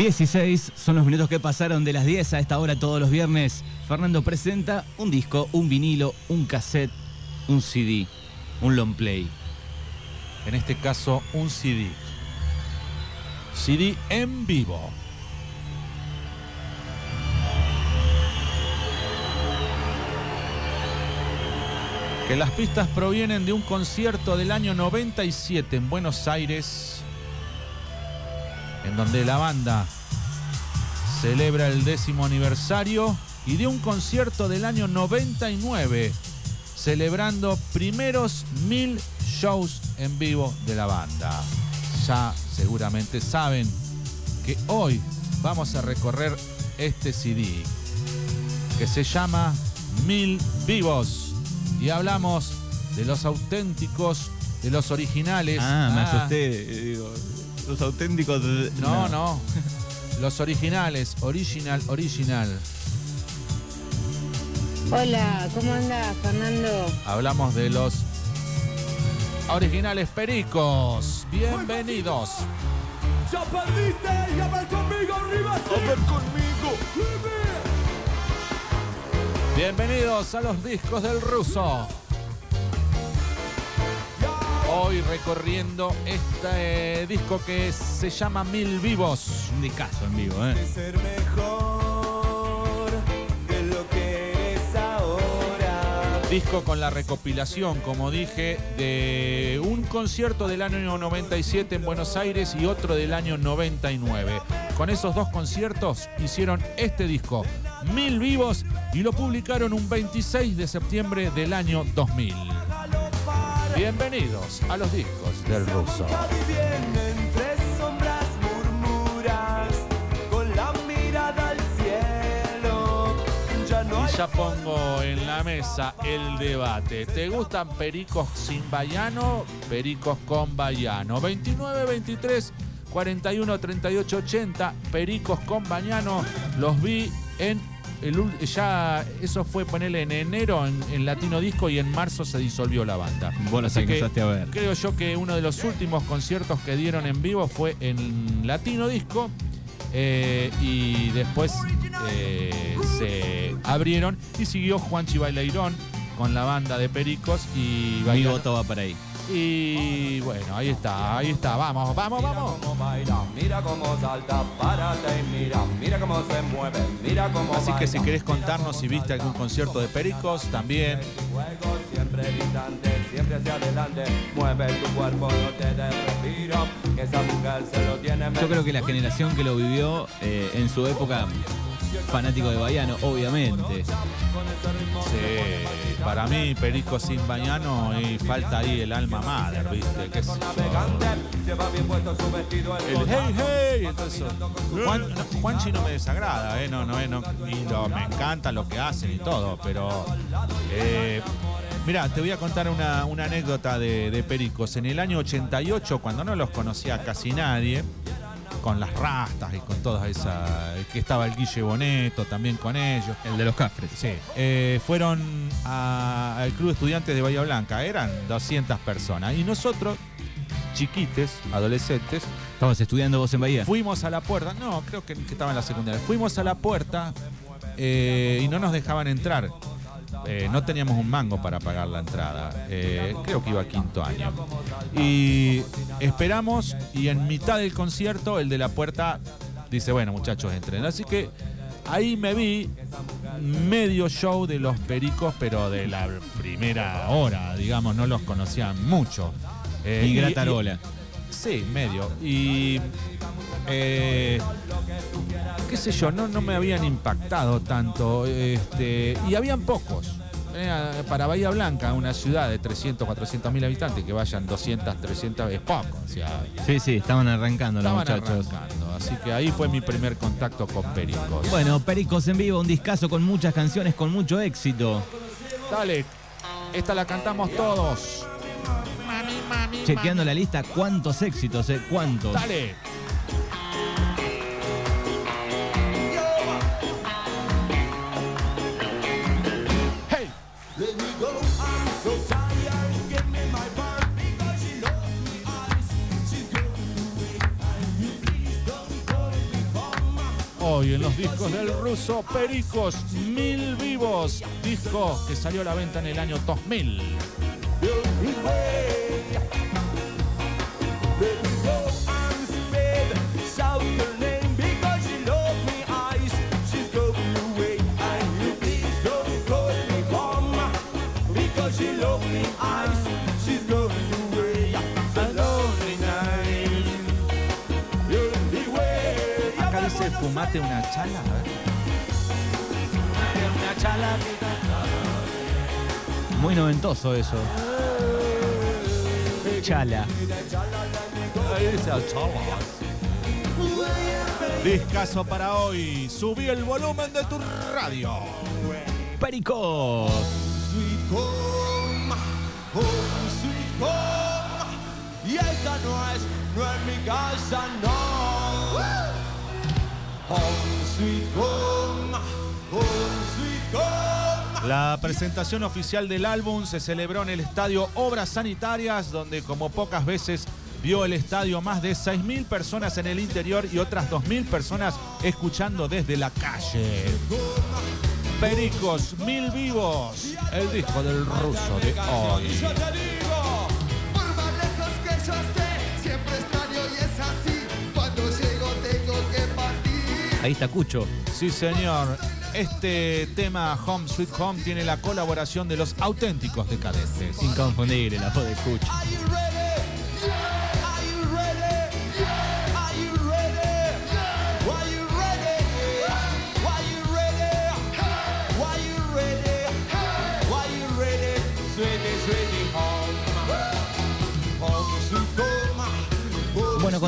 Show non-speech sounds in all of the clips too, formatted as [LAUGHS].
16 son los minutos que pasaron de las 10 a esta hora todos los viernes. Fernando presenta un disco, un vinilo, un cassette, un CD, un long play. En este caso, un CD. CD en vivo. Que las pistas provienen de un concierto del año 97 en Buenos Aires, en donde la banda celebra el décimo aniversario y de un concierto del año 99 celebrando primeros mil shows en vivo de la banda. Ya seguramente saben que hoy vamos a recorrer este CD que se llama Mil Vivos y hablamos de los auténticos, de los originales. Ah, me asusté. Digo, los auténticos. de- No, no. Los originales, original, original. Hola, ¿cómo anda Fernando? Hablamos de los originales pericos. Bienvenidos. Ya perdiste y a ver conmigo arriba. A ver conmigo. Bienvenidos a los discos del ruso. Hoy recorriendo este disco que se llama Mil Vivos. Un discazo en vivo, ¿eh? Ser mejor de lo que eres ahora. Disco con la recopilación, como dije, de un concierto del año 97 en Buenos Aires y otro del año 99. Con esos dos conciertos hicieron este disco, Mil Vivos, y lo publicaron un 26 de septiembre del año 2000. Bienvenidos a los discos del ruso. Y ya pongo en la mesa el debate. ¿Te gustan pericos sin bayano? Pericos con bayano. 29, 23, 41, 38, 80. Pericos con bayano. Los vi en el ya eso fue ponerle en enero en, en Latino Disco y en marzo se disolvió la banda. Los Así que a ver. Creo yo que uno de los últimos conciertos que dieron en vivo fue en Latino Disco eh, y después eh, se abrieron y siguió Juanchi Baileirón con la banda de Pericos y Mi voto va para ahí. Y bueno, ahí está, ahí está, vamos, vamos, vamos. cómo baila, mira cómo salta, párate y mira, mira cómo se mueve, mira cómo Así que si querés contarnos si viste algún concierto de Pericos, también. Juego siempre distante, siempre hacia adelante. Mueve tu cuerpo, no te des respiro. Que esa mujer se lo tiene Yo creo que la generación que lo vivió eh, en su época, fanático de Bayano, obviamente. Sí, para mí Pericos sin bañano y falta ahí el alma madre, ¿viste? El hey hey, entonces Juan, Juanchi no me desagrada, eh, no, no, eh, no, y lo- me encanta lo que hacen y todo, pero eh, mira, te voy a contar una, una anécdota de, de Pericos. En el año 88, cuando no los conocía casi nadie, con las rastas y con todas esas, que estaba el Guille Boneto también con ellos. El de los Cafres. Sí, eh, fueron a- al Club de Estudiantes de Bahía Blanca, eran 200 personas, y nosotros, chiquites, adolescentes, ¿Estabas estudiando vos en Bahía? Fuimos a la puerta, no, creo que, que estaba en la secundaria. Fuimos a la puerta eh, y no nos dejaban entrar. Eh, no teníamos un mango para pagar la entrada. Eh, creo que iba a quinto año. Y esperamos y en mitad del concierto el de la puerta dice, bueno muchachos, entren. Así que ahí me vi medio show de los pericos, pero de la primera hora, digamos, no los conocían mucho. Eh, Y y- Gratarola. Sí, medio. Y. eh, qué sé yo, no, no me habían impactado tanto. Este, y habían pocos. Eh, para Bahía Blanca, una ciudad de 300, 400 mil habitantes, que vayan 200, 300 es poco. O sea, Sí, sí, estaban arrancando los estaban muchachos. arrancando. Así que ahí fue mi primer contacto con Pericos. Bueno, Pericos en vivo, un discazo con muchas canciones, con mucho éxito. Dale, esta la cantamos todos. Chequeando la lista, cuántos éxitos, eh, cuántos. Dale. Hoy en los discos del ruso Pericos Mil Vivos, disco que salió a la venta en el año 2000. Dice fumate una chala. ver. Una chala Muy noventoso eso. Chala. Discaso para hoy. Subí el volumen de tu radio. Pericos. Sweet home, home sweet home. Y esta no es, no es mi casa, no. La presentación oficial del álbum se celebró en el estadio Obras Sanitarias, donde como pocas veces vio el estadio más de 6.000 personas en el interior y otras 2.000 personas escuchando desde la calle. Pericos, Mil Vivos, el disco del ruso de hoy. Ahí está Cucho. Sí, señor. Este tema Home Sweet Home tiene la colaboración de los auténticos decadentes. Inconfundible la voz de Cucho.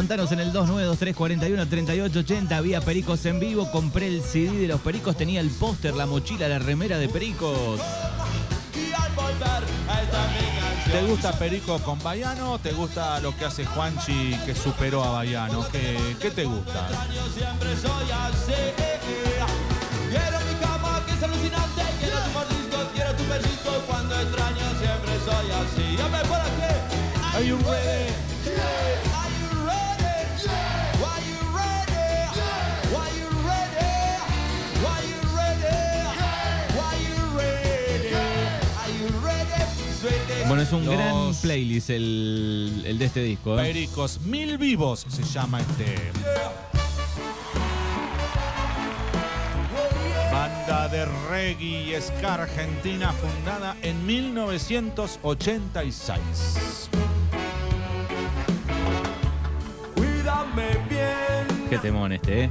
Contanos en el 292-341-3880. Había Pericos en vivo. Compré el CD de los Pericos. Tenía el póster, la mochila, la remera de Pericos. ¿Te gusta Perico con Baiano? ¿Te gusta lo que hace Juanchi que superó a Baiano? ¿Qué, qué te gusta? Yo siempre Bueno, es un Los- gran playlist el, el de este disco. ¿eh? Pericos Mil Vivos se llama este. Banda de reggae y ska argentina fundada en 1986. Cuídame bien. Qué temón este, ¿eh?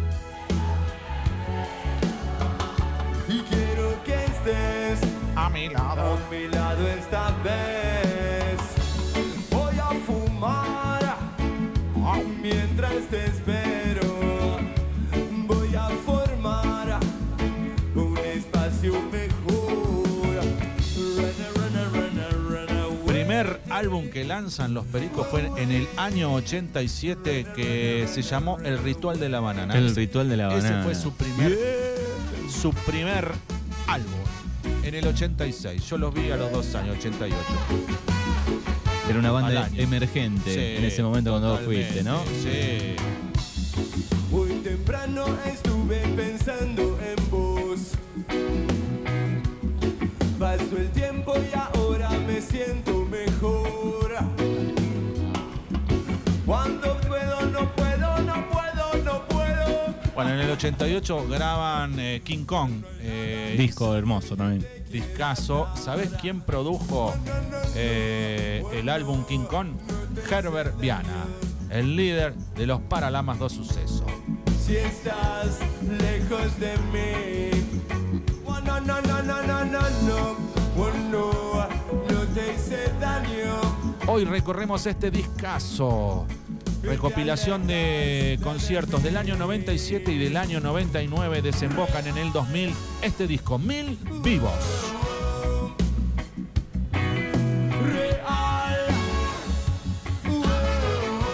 Y quiero que estés mi lado. a mi lado esta vez. Voy a fumar mientras te espero. Voy a formar un espacio mejor. Run, run, run, run away. Primer álbum que lanzan los Pericos fue en el año 87 que se llamó El Ritual de la Banana. El Ese- ritual de la Ese banana. fue su primer, su primer álbum en el 86. Yo los vi a los dos años, 88. Era una al banda año. emergente Sí, en ese momento cuando vos totalmente, fuiste, ¿no? Sí. Muy temprano estuve pensando Bueno, en el 88 graban eh, King Kong. eh, Disco hermoso también. Discaso. ¿Sabes quién produjo eh, el álbum King Kong? Herbert Viana, el líder de los Paralamas dos Sucesos. Si estás lejos de mí. Oh, no, no, no, no, no, no, no. Oh, no, no te hice daño. Hoy recorremos este discazo. Recopilación de conciertos del año 97 y del año 99 desembocan en el 2000 este disco Mil Vivos.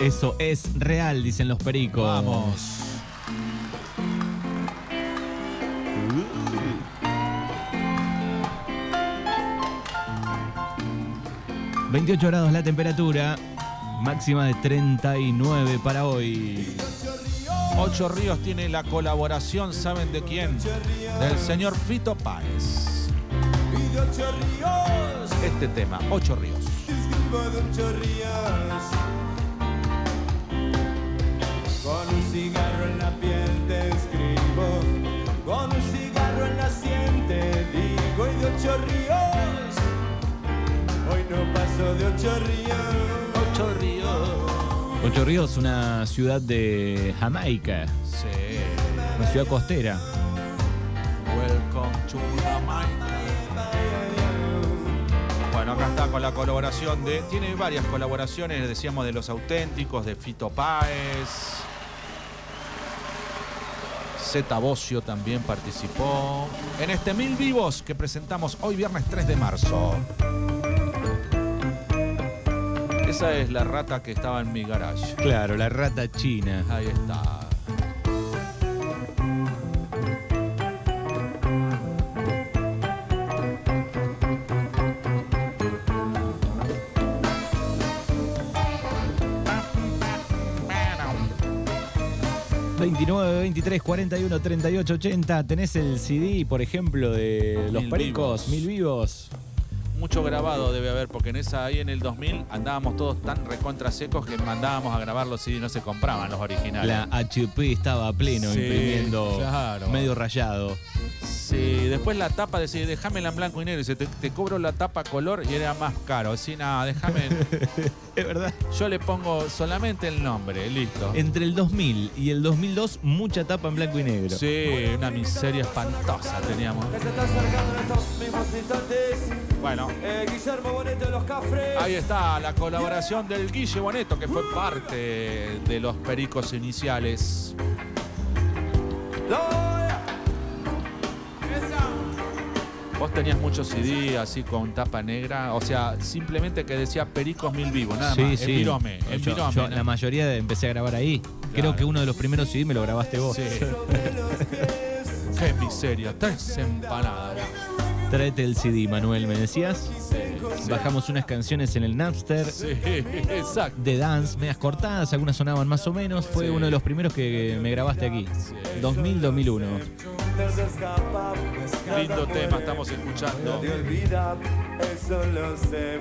Eso es real, dicen los pericos. Vamos. 28 grados la temperatura, máxima de 39 para hoy. Ocho Ríos tiene la colaboración, ¿saben de quién? Del señor Fito Páez. Y de ocho ríos, Este tema, Ocho Ríos. te escribo de ocho ríos. Con un cigarro en la piel te escribo. Con un cigarro en la sien te digo. Y de ocho ríos, hoy no paso de. Ocho Ríos. Ocho Ríos, una ciudad de Jamaica, Sí. una ciudad costera. Welcome to Jamaica. Bueno, acá está con la colaboración de. Tiene varias colaboraciones, decíamos, de los auténticos, de Fito Páez. Zeta Bocio también participó en este Mil Vivos que presentamos hoy viernes 3 de marzo. Esa es la rata que estaba en mi garage. Claro, la rata china. Ahí está. Bueno. 29, 23, 41, 38, 80. ¿Tenés el CD, por ejemplo, de Los Mil Pericos, Vivos. Mil Vivos? Mucho grabado debe haber, porque en esa ahí en el 2000 andábamos todos tan recontra secos que mandábamos a grabarlos y no se compraban los originales. La HP estaba a pleno Sí, imprimiendo claro. medio rayado. Sí, después la tapa decía, déjamela en blanco y negro. Dice, te, te cobro la tapa color y era más caro. Decía, nada, déjame. [LAUGHS] Es verdad. Yo le pongo solamente el nombre, listo. Entre el 2000 y el 2002, mucha tapa en blanco y negro. Sí, una miseria espantosa teníamos. Que se está acercando en estos mismos instantes. Bueno, eh, Guillermo Boneto de los Cafres. ahí está la colaboración del Guille Boneto, que fue parte de los pericos iniciales. Vos tenías muchos CD así con tapa negra, o sea, simplemente que decía Pericos Mil Vivos, nada sí, más. sí. En Virome, en Yo- la mayoría de- empecé a grabar ahí. Creo que uno de los primeros CD me lo grabaste vos. Sí. [LAUGHS] Qué miseria, tres empanadas. Tráete el CD, Manuel, ¿me decías? Bajamos unas canciones en el Napster. Sí, exacto. De dance, medias cortadas, algunas sonaban más o menos. Fue Sí. uno de los primeros que me grabaste aquí. 2000-2001. Lindo tema estamos escuchando. de olvidar, eso lo sé.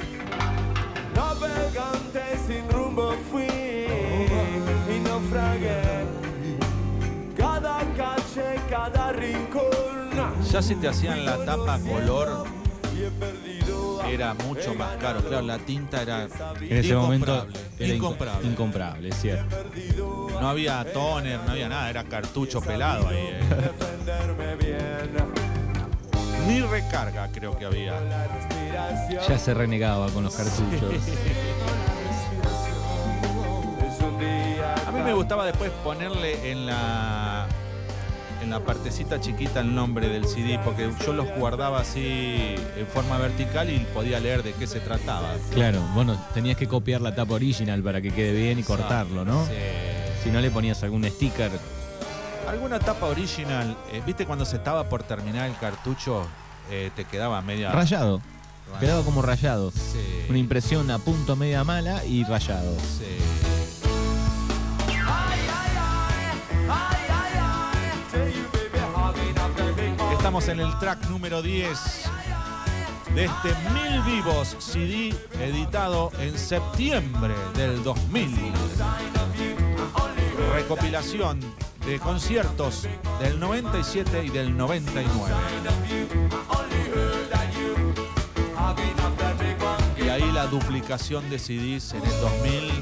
Navegante sin rumbo fui y naufragué. Cada calle, cada rincón. Ya si te hacían la tapa color, era mucho más caro. Claro, la tinta era En ese momento incomparable. era inco- incomparable. incomparable, es cierto. No había toner, no había nada, era cartucho pelado ahí. eh. defenderme bien. Ni recarga creo que había. Ya se renegaba con los cartuchos. A mí me gustaba después ponerle en la en la partecita chiquita el nombre del CD porque yo los guardaba así en forma vertical y podía leer de qué se trataba. Claro, bueno, tenías que copiar la tapa original para que quede bien y cortarlo, ¿no? Sí. Si no le ponías algún sticker. Alguna tapa original, eh, ¿viste cuando se estaba por terminar el cartucho? eh, te quedaba media. Rayado. Bueno, Quedaba como rayado. Sí. Una impresión a punto media mala y rayado. Sí. Estamos en el track número 10 de este Mil Vivos CD editado en septiembre del 2000. Recopilación de conciertos del 97 y del 99. Y ahí la duplicación de CDs en el 2000.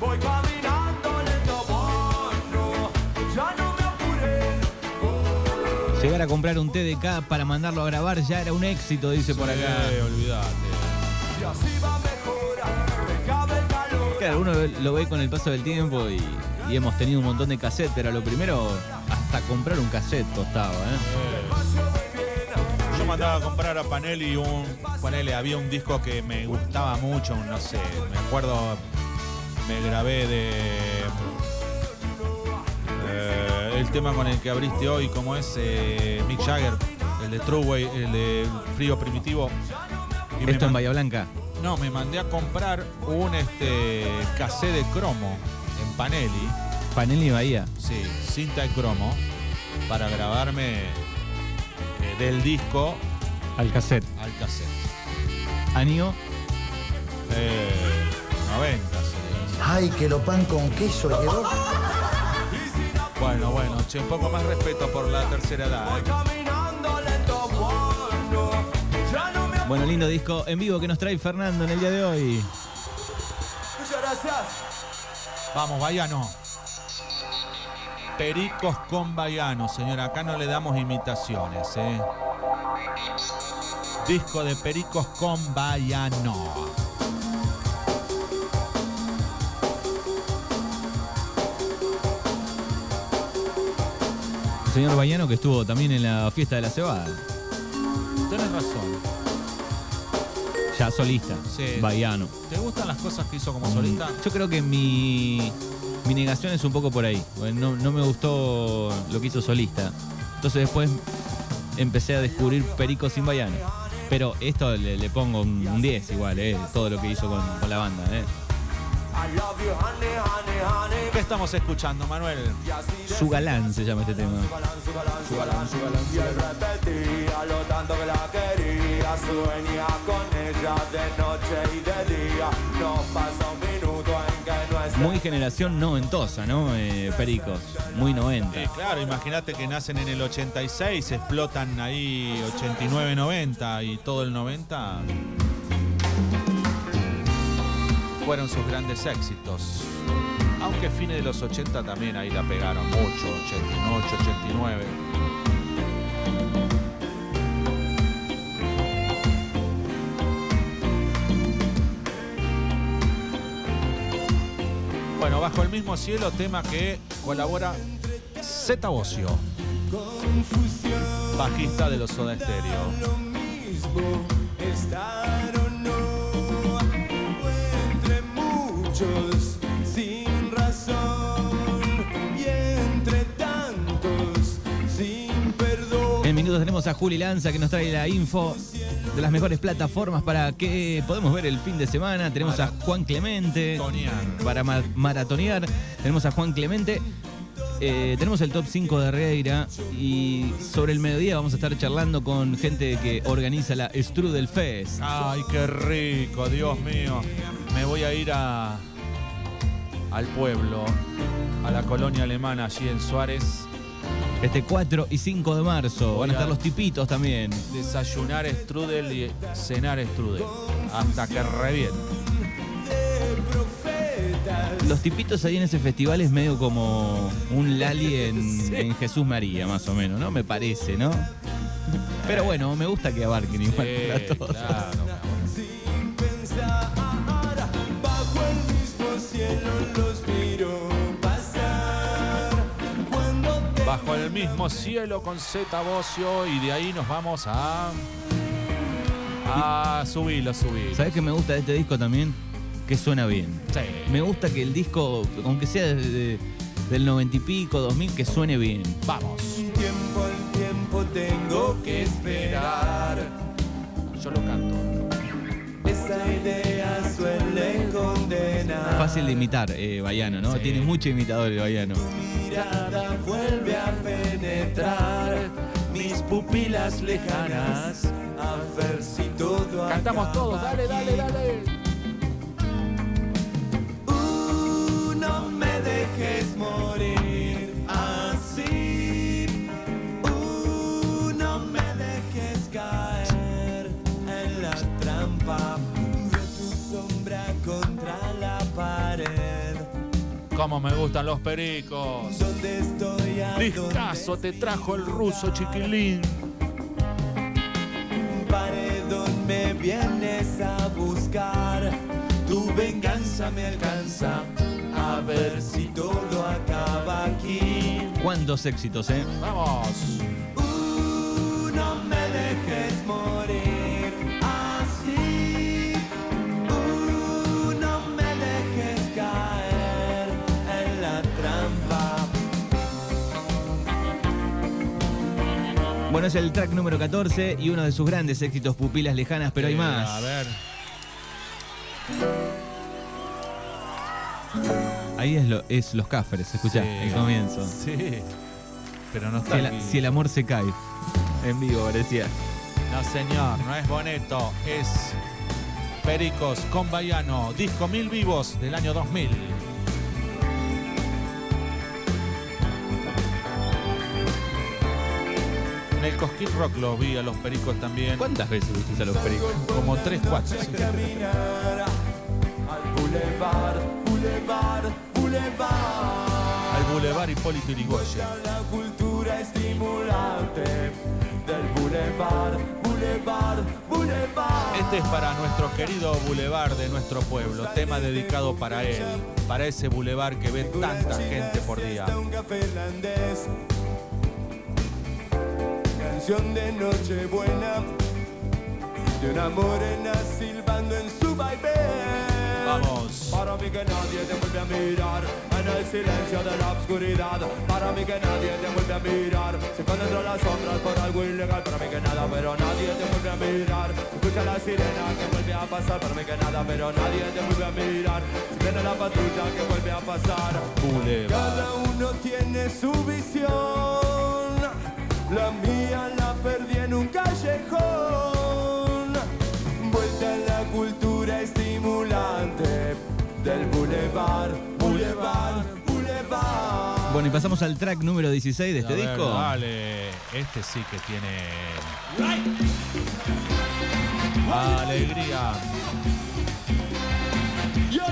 Voy caminando lento, bueno, ya no me apuré. Llegar a comprar un TDK para mandarlo a grabar ya era un éxito, dice por acá. Claro, uno lo ve con el paso del tiempo y, y hemos tenido un montón de cassettes, pero lo primero, hasta comprar un cassette costaba, ¿eh? Yo mandaba a comprar a Panelli un. Panelli, había un disco que me gustaba mucho, no sé, me acuerdo, me grabé de. eh, el tema con el que abriste hoy, como es eh, Mick Jagger, el de True Way, el de Frío Primitivo. Y Esto en Bahía Blanca. No, me mandé a comprar un este cassette de cromo en Panelli, Panelli Bahía. sí, cinta de cromo, para grabarme eh, del disco Al cassette. al cassette. Año. Eh, 90 sería. Ay, que lo pan con queso le quedó. Bueno, bueno, che, un poco más respeto por la tercera edad. eh. Bueno, lindo disco en vivo que nos trae Fernando en el día de hoy. Muchas gracias. Vamos, Bayano. Pericos con Bayano, señora. Acá no le damos imitaciones, ¿eh? Disco de Pericos con Bayano. El señor Bayano que estuvo también en la fiesta de la cebada. Tienes razón. Ya solista. Sí. ¿Te gustan las cosas que hizo como solista? Mm, Yo creo que mi, mi negación es un poco por ahí. No, no me gustó lo que hizo solista. Entonces después empecé a descubrir Perico sin Bayano. Pero esto le, le pongo un un 10 igual, eh, todo lo que hizo con, con la banda. Eh. ¿Qué estamos escuchando, Manuel? Su galán se llama este tema. su galán, su galán, su galán, su galán. Y él repetía lo tanto que la quería. Sueña con ella de noche y de día. No pasa un minuto en que no esté. Muy generación noventosa, ¿no? Eh, Pericos. Muy 90. Eh, claro, imagínate que nacen en el 86, explotan ahí 89, 90 y todo el 90 fueron sus grandes éxitos. Aunque fines de los 80 también ahí la pegaron mucho, 88, 89. Bueno, bajo el mismo cielo, tema que colabora Zeta Bocio, bajista de los Soda Stereo. Tenemos a Juli Lanza que nos trae la info de las mejores plataformas para que podemos ver el fin de semana. Tenemos a Juan Clemente para ma- maratonear. Tenemos a Juan Clemente. Eh, tenemos el top 5 de Reira y sobre el mediodía vamos a estar charlando con gente que organiza la Strudel Fest. Ay, qué rico, Dios mío. Me voy a ir a al pueblo, a la colonia alemana allí en Suárez, Este 4 y 5 de marzo van a estar los tipitos también. desayunar strudel y cenar strudel, hasta que reviente. Los tipitos ahí en ese festival es medio como un [LAUGHS] Lali en, en Jesús María, más o menos, ¿no? Me parece, ¿no? Pero bueno, me gusta que abarquen igual Sí, para todos. claro. Mismo cielo con Z Bocio y de ahí nos vamos a a subirlo, subirlo. ¿Sabes qué me gusta de este disco también? Que suena bien. Sí. Me gusta que el disco, aunque sea de- de- del 90 y pico, 2000, que suene bien. Vamos. tiempo al tiempo tengo que esperar Yo lo canto. esa idea suele condenar Fácil de imitar, eh, Bayano, ¿no? Sí. Tiene mucho imitador el Bayano. Vuelve a penetrar mis pupilas lejanas. A ver si todo Cantamos todos, dale, dale, dale. Uh, no me dejes morir Cómo me gustan los pericos. ¿Dónde estoy? ¿A Discazo dónde te trajo el ruso chiquilín. paredón me vienes a buscar. Tu venganza me alcanza. A ver si todo acaba aquí. ¿Cuántos éxitos, eh? Vamos. Bueno, es el track número 14 y uno de sus grandes éxitos, Pupilas Lejanas, pero hay más. A ver. Ahí es, lo, es los Cáceres, escuchá, Sí. el comienzo. Sí. Pero no Si está el, si el amor se cae. En vivo, parecía. No, señor, no es Boneto, es Pericos con Baiano, disco Mil Vivos del año 2000. El Cosquín Rock los vi a los Pericos también. ¿Cuántas veces viste a los pericos? Como 3, 4. caminar al boulevard, boulevard, boulevard. Al Boulevard Hipólito Yrigoyen. La cultura estimulante del boulevard, boulevard, boulevard. Este es para nuestro querido Boulevard de nuestro pueblo, tema dedicado para él, para ese Boulevard que ve tanta gente por día. Canción de Nochebuena de una morena silbando en su vaivén. Vamos. Para mí que nadie te vuelve a mirar en el silencio de la oscuridad. Para mí que nadie te vuelve a mirar. Se esconde entre las sombras por algo ilegal. Para mí que nada, pero nadie te vuelve a mirar. Se escucha la sirena que vuelve a pasar. Para mí que nada, pero nadie te vuelve a mirar. Se viene la patrulla que vuelve a pasar. Boulevard. Cada uno tiene su visión. La mía la perdí en un callejón. Vuelta a la cultura estimulante del boulevard, boulevard, boulevard. Bueno, y pasamos al track número 16 de este ver, disco. Dale, este sí que tiene alegría. Yo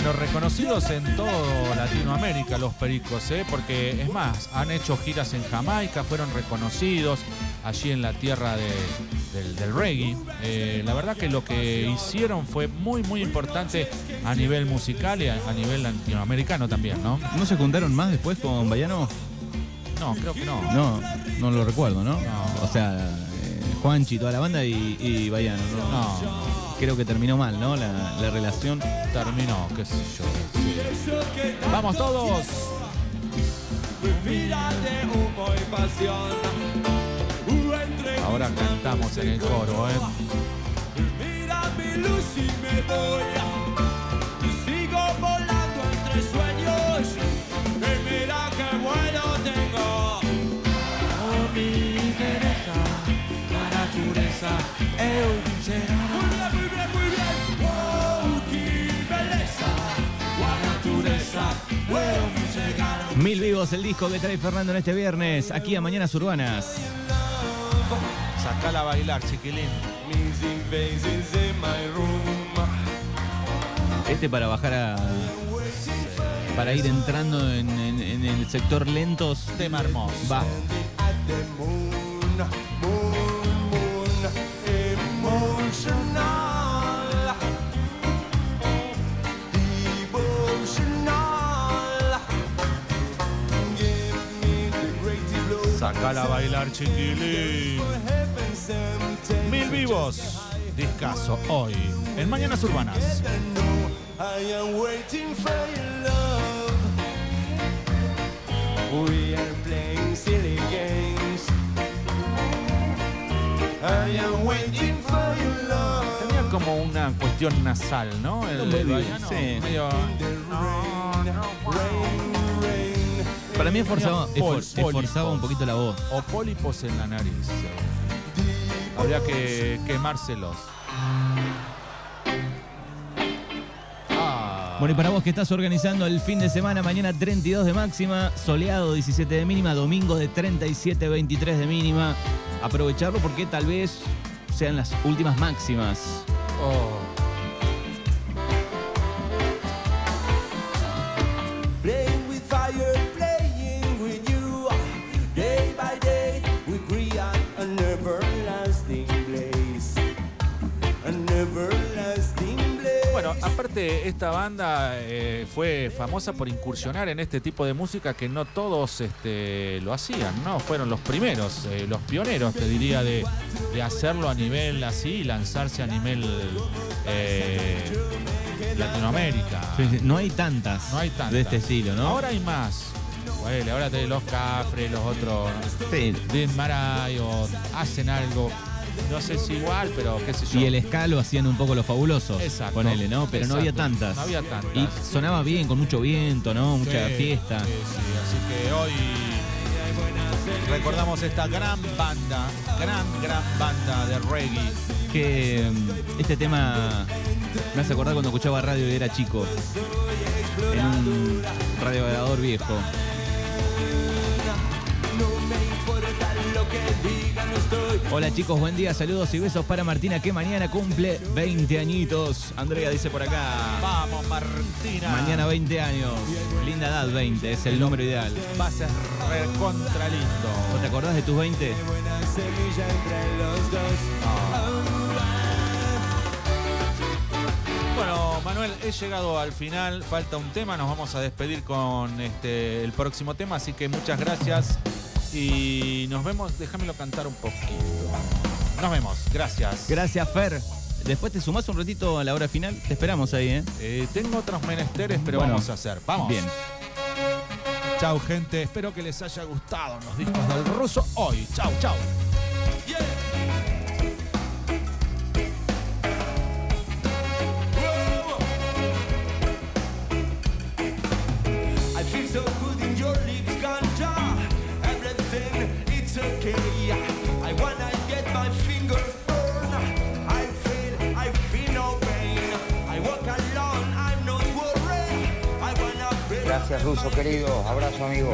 Bueno, reconocidos en todo Latinoamérica los pericos, ¿eh? porque es más, han hecho giras en Jamaica, fueron reconocidos allí en la tierra de- del, del reggae. Eh, la verdad que lo que hicieron fue muy, muy importante a nivel musical y a, a nivel latinoamericano también, ¿no? ¿No se juntaron más después con Bayano? No, creo que no. No, no lo recuerdo, ¿no? No. O sea, eh, Juanchi, toda la banda y, y Bayano. ¿no? No, Creo que terminó mal, ¿no? La, la relación. terminó, qué sé yo. sí. ¡Vamos todos! Mira de humo y pasión. Uh, entre Ahora mis cantamos en el coro, ¿eh? Mira mi Mil vivos el disco que trae Fernando en este viernes, aquí a Mañanas Urbanas. Sacala a bailar, chiquilín. Este para bajar a. Para ir entrando en, en- en el sector lentos. Tema hermoso. Va. Emotional, Sacala a bailar, chiquilín. Mil vivos. Discaso hoy en Mañanas Urbanas. I am waiting for your love. We are playing silly games. I am waiting for your love. Tenía como una cuestión nasal, ¿no? El, el Medio, baiano, sí. medio-. Para mí esforzaba, esfor- esforzaba un poquito la voz. O pólipos en la nariz. Habría que quemárselos. Ah. Bueno, y para vos que estás organizando el fin de semana, mañana 32 de máxima, soleado 17 de mínima, domingo de 37, 23 de mínima. Aprovecharlo porque tal vez sean las últimas máximas. Oh. Aparte esta banda eh, fue famosa por incursionar en este tipo de música que no todos este, lo hacían, ¿no? Fueron los primeros, eh, los pioneros, te diría, de, de hacerlo a nivel así lanzarse a nivel eh, Latinoamérica. Sí, No hay tantas, No hay tantas. de este estilo, ¿no? Ahora hay más. Bueno, ahora tenés los Cafres, los otros. Sí. Dean Maray o hacen algo. No sé si igual, pero qué sé yo. Y el escalo hacían un poco los fabulosos. Exacto. Ponele, ¿no? Pero no había tantas. No había tantas. Y sonaba bien, con mucho viento, ¿no? Mucha Sí, fiesta. sí, sí. Así que hoy recordamos esta gran banda, gran, gran banda de reggae. Que mm, este tema me hace acordar cuando escuchaba radio y era chico. En un viejo. Hola chicos, buen día, saludos y besos para Martina que mañana cumple 20 añitos. Andrea dice por acá. Vamos, Martina. Mañana 20 años. Linda edad 20, es el número ideal. va a ser recontra lindo. ¿No te acordás de tus 20? Bueno, Manuel, he llegado al final, falta un tema, nos vamos a despedir con este el próximo tema, así que muchas gracias y nos vemos, déjamelo cantar un poquito. Nos vemos, gracias. Gracias, Fer. Después te sumás un ratito a la hora final. Te esperamos ahí, ¿eh? Eh, tengo otros menesteres, pero Bueno, vamos a hacer. Vamos. Bien. Chau, gente. Espero que les haya gustado los discos del ruso hoy. Chau, chau. I Gracias, Ruso querido. Abrazo, amigo.